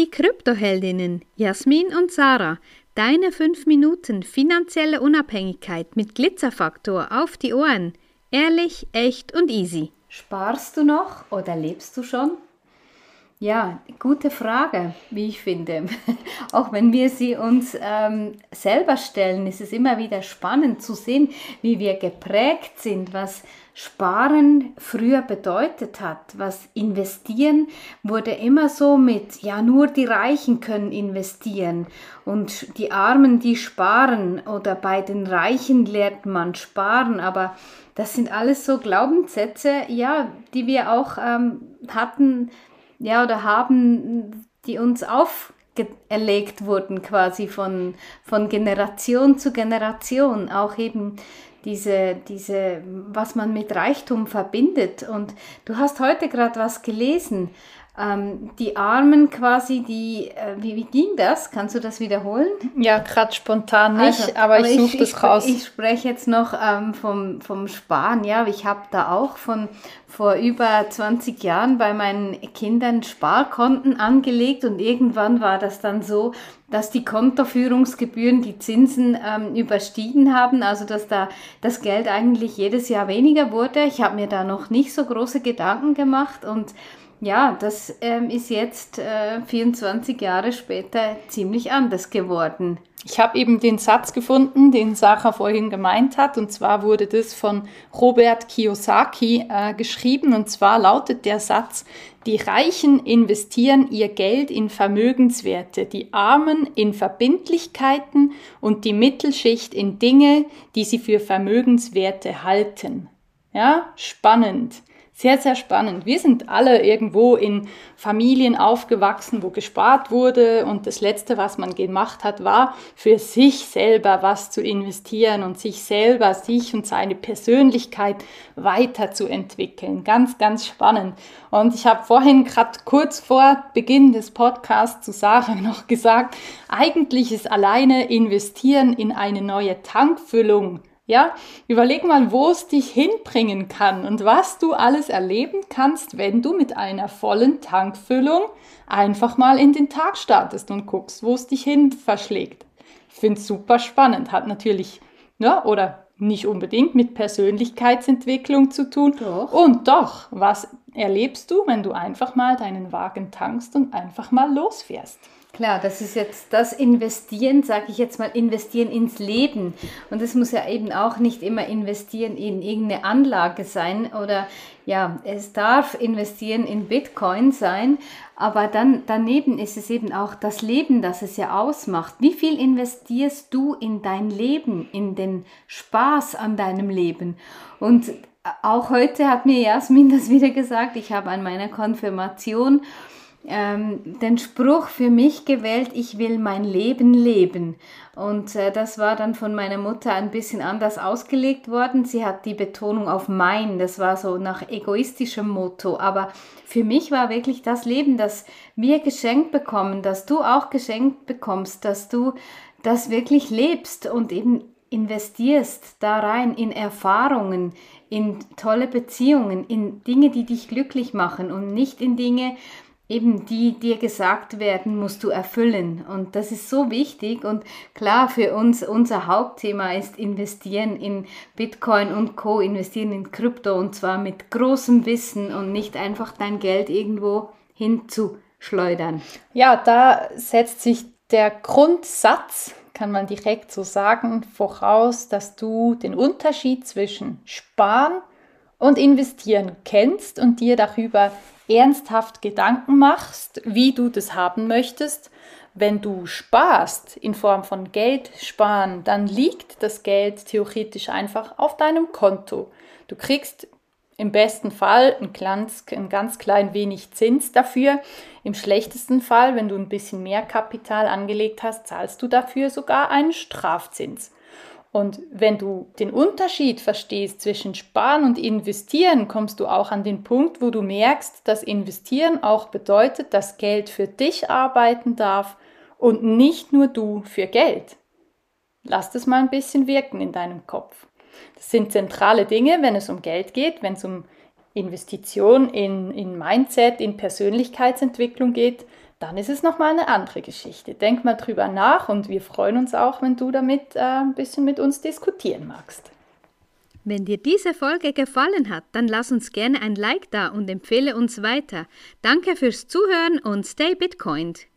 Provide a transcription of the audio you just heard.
die Kryptoheldinnen Jasmin und Sarah. Deine 5 Minuten finanzielle Unabhängigkeit mit Glitzerfaktor auf die Ohren. Ehrlich, echt und easy. Sparst du noch oder lebst du schon? Ja, gute Frage, wie ich finde. Auch wenn wir sie uns ähm, selber stellen, ist es immer wieder spannend zu sehen, wie wir geprägt sind, was Sparen früher bedeutet hat, was investieren wurde immer so mit, ja, nur die Reichen können investieren und die Armen, die sparen oder bei den Reichen lernt man sparen, aber das sind alles so Glaubenssätze, ja, die wir auch ähm, hatten ja, oder haben, die uns auferlegt wurden quasi von, von Generation zu Generation, auch eben diese, diese, was man mit Reichtum verbindet. Und du hast heute gerade was gelesen, ähm, die Armen quasi, die, äh, wie, wie ging das? Kannst du das wiederholen? Ja, gerade spontan nicht, also, aber, aber, ich suche das raus. Ich spreche jetzt noch ähm, vom, vom Sparen. Ja, ich habe da auch von vor über 20 Jahren bei meinen Kindern Sparkonten angelegt und irgendwann war das dann so, dass die Kontoführungsgebühren die Zinsen ähm, überstiegen haben, also dass da das Geld eigentlich jedes Jahr weniger wurde. Ich habe mir da noch nicht so große Gedanken gemacht und ja, das ähm, ist jetzt äh, 24 Jahre später ziemlich anders geworden. Ich habe eben den Satz gefunden, den Sarah vorhin gemeint hat, und zwar wurde das von Robert Kiyosaki äh, geschrieben, und zwar lautet der Satz, die Reichen investieren ihr Geld in Vermögenswerte, die Armen in Verbindlichkeiten und die Mittelschicht in Dinge, die sie für Vermögenswerte halten. Ja, spannend sehr, sehr spannend. Wir sind alle irgendwo in Familien aufgewachsen, wo gespart wurde und das Letzte, was man gemacht hat, war für sich selber was zu investieren und sich selber, sich und seine Persönlichkeit weiterzuentwickeln. Ganz, ganz spannend. Und ich habe vorhin gerade kurz vor Beginn des Podcasts zu Sarah noch gesagt, eigentlich ist alleine investieren in eine neue Tankfüllung ja, überleg mal, wo es dich hinbringen kann und was du alles erleben kannst, wenn du mit einer vollen Tankfüllung einfach mal in den Tag startest und guckst, wo es dich hin verschlägt. Ich finde es super spannend, hat natürlich, ja, oder nicht unbedingt mit Persönlichkeitsentwicklung zu tun. Doch. Und doch, was erlebst du, wenn du einfach mal deinen Wagen tankst und einfach mal losfährst? Klar, das ist jetzt das Investieren, sage ich jetzt mal, investieren ins Leben. Und es muss ja eben auch nicht immer investieren in irgendeine Anlage sein oder ja, es darf investieren in Bitcoin sein, aber dann daneben ist es eben auch das Leben, das es ja ausmacht. Wie viel investierst du in dein Leben, in den Spaß an deinem Leben? Und auch heute hat mir Jasmin das wieder gesagt, ich habe an meiner Konfirmation ähm, den Spruch für mich gewählt, ich will mein Leben leben. Und äh, das war dann von meiner Mutter ein bisschen anders ausgelegt worden. Sie hat die Betonung auf mein, das war so nach egoistischem Motto. Aber für mich war wirklich das Leben, das wir geschenkt bekommen, dass du auch geschenkt bekommst, dass du das wirklich lebst und eben investierst da rein in Erfahrungen, in tolle Beziehungen, in Dinge, die dich glücklich machen und nicht in Dinge, eben die dir gesagt werden, musst du erfüllen. Und das ist so wichtig. Und klar, für uns, unser Hauptthema ist investieren in Bitcoin und Co., investieren in Krypto und zwar mit großem Wissen und nicht einfach dein Geld irgendwo hinzuschleudern. Ja, da setzt sich der Grundsatz, kann man direkt so sagen, voraus, dass du den Unterschied zwischen Sparen und Investieren kennst und dir darüber ernsthaft Gedanken machst, wie du das haben möchtest. Wenn du sparst in Form von Geld sparen, dann liegt das Geld theoretisch einfach auf deinem Konto. Du kriegst im besten Fall ein ganz, ein ganz klein wenig Zins dafür. Im schlechtesten Fall, wenn du ein bisschen mehr Kapital angelegt hast, zahlst du dafür sogar einen Strafzins. Und wenn du den Unterschied verstehst zwischen Sparen und Investieren, kommst du auch an den Punkt, wo du merkst, dass Investieren auch bedeutet, dass Geld für dich arbeiten darf und nicht nur du für Geld. Lass das mal ein bisschen wirken in deinem Kopf. Das sind zentrale Dinge, wenn es um Geld geht, wenn es um Investition in, in Mindset, in Persönlichkeitsentwicklung geht, dann ist es nochmal eine andere Geschichte. Denk mal drüber nach und wir freuen uns auch, wenn du damit äh, ein bisschen mit uns diskutieren magst. Wenn dir diese Folge gefallen hat, dann lass uns gerne ein Like da und empfehle uns weiter. Danke fürs Zuhören und stay Bitcoined.